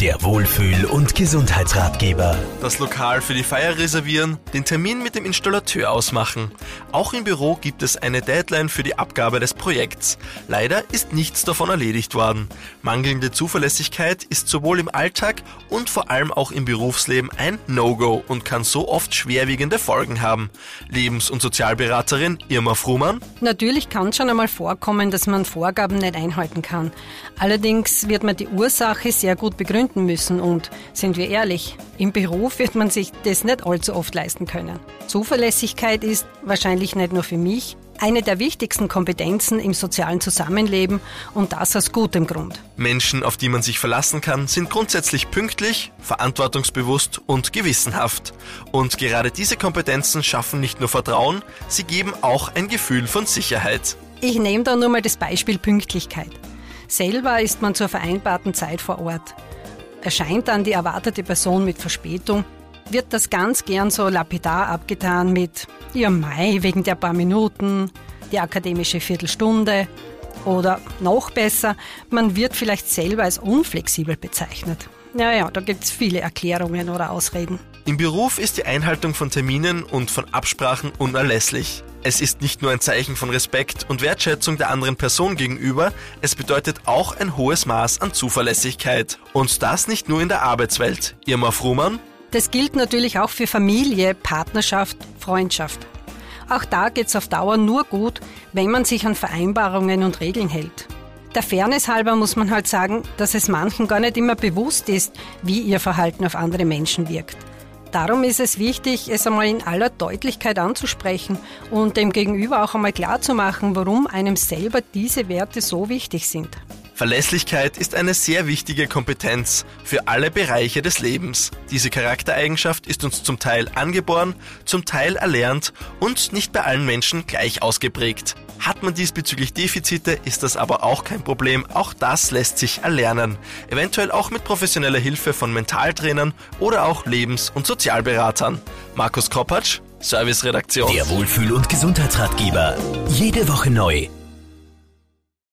Der Wohlfühl- und Gesundheitsratgeber. Das Lokal für die Feier reservieren, den Termin mit dem Installateur ausmachen. Auch im Büro gibt es eine Deadline für die Abgabe des Projekts. Leider ist nichts davon erledigt worden. Mangelnde Zuverlässigkeit ist sowohl im Alltag und vor allem auch im Berufsleben ein No-Go und kann so oft schwerwiegende Folgen haben. Lebens- und Sozialberaterin Irma Frumann. Natürlich kann es schon einmal vorkommen, dass man Vorgaben nicht einhalten kann. Allerdings wird man die Ursache sehr gut begründen müssen und, sind wir ehrlich, im Beruf wird man sich das nicht allzu oft leisten können. Zuverlässigkeit ist wahrscheinlich nicht nur für mich eine der wichtigsten Kompetenzen im sozialen Zusammenleben und das aus gutem Grund. Menschen, auf die man sich verlassen kann, sind grundsätzlich pünktlich, verantwortungsbewusst und gewissenhaft. Und gerade diese Kompetenzen schaffen nicht nur Vertrauen, sie geben auch ein Gefühl von Sicherheit. Ich nehme da nur mal das Beispiel Pünktlichkeit. Selber ist man zur vereinbarten Zeit vor Ort. Erscheint dann die erwartete Person mit Verspätung, wird das ganz gern so lapidar abgetan mit Ja Mai wegen der paar Minuten, die akademische Viertelstunde oder noch besser, man wird vielleicht selber als unflexibel bezeichnet. Naja, da gibt es viele Erklärungen oder Ausreden. Im Beruf ist die Einhaltung von Terminen und von Absprachen unerlässlich. Es ist nicht nur ein Zeichen von Respekt und Wertschätzung der anderen Person gegenüber, es bedeutet auch ein hohes Maß an Zuverlässigkeit. Und das nicht nur in der Arbeitswelt. Irma Frumann? Das gilt natürlich auch für Familie, Partnerschaft, Freundschaft. Auch da geht's auf Dauer nur gut, wenn man sich an Vereinbarungen und Regeln hält. Der Fairness halber muss man halt sagen, dass es manchen gar nicht immer bewusst ist, wie ihr Verhalten auf andere Menschen wirkt. Darum ist es wichtig, es einmal in aller Deutlichkeit anzusprechen und dem Gegenüber auch einmal klarzumachen, warum einem selber diese Werte so wichtig sind. Verlässlichkeit ist eine sehr wichtige Kompetenz für alle Bereiche des Lebens. Diese Charaktereigenschaft ist uns zum Teil angeboren, zum Teil erlernt und nicht bei allen Menschen gleich ausgeprägt. Hat man diesbezüglich Defizite, ist das aber auch kein Problem. Auch das lässt sich erlernen. Eventuell auch mit professioneller Hilfe von Mentaltrainern oder auch Lebens- und Sozialberatern. Markus Kopacz, Serviceredaktion. Der Wohlfühl- und Gesundheitsratgeber. Jede Woche neu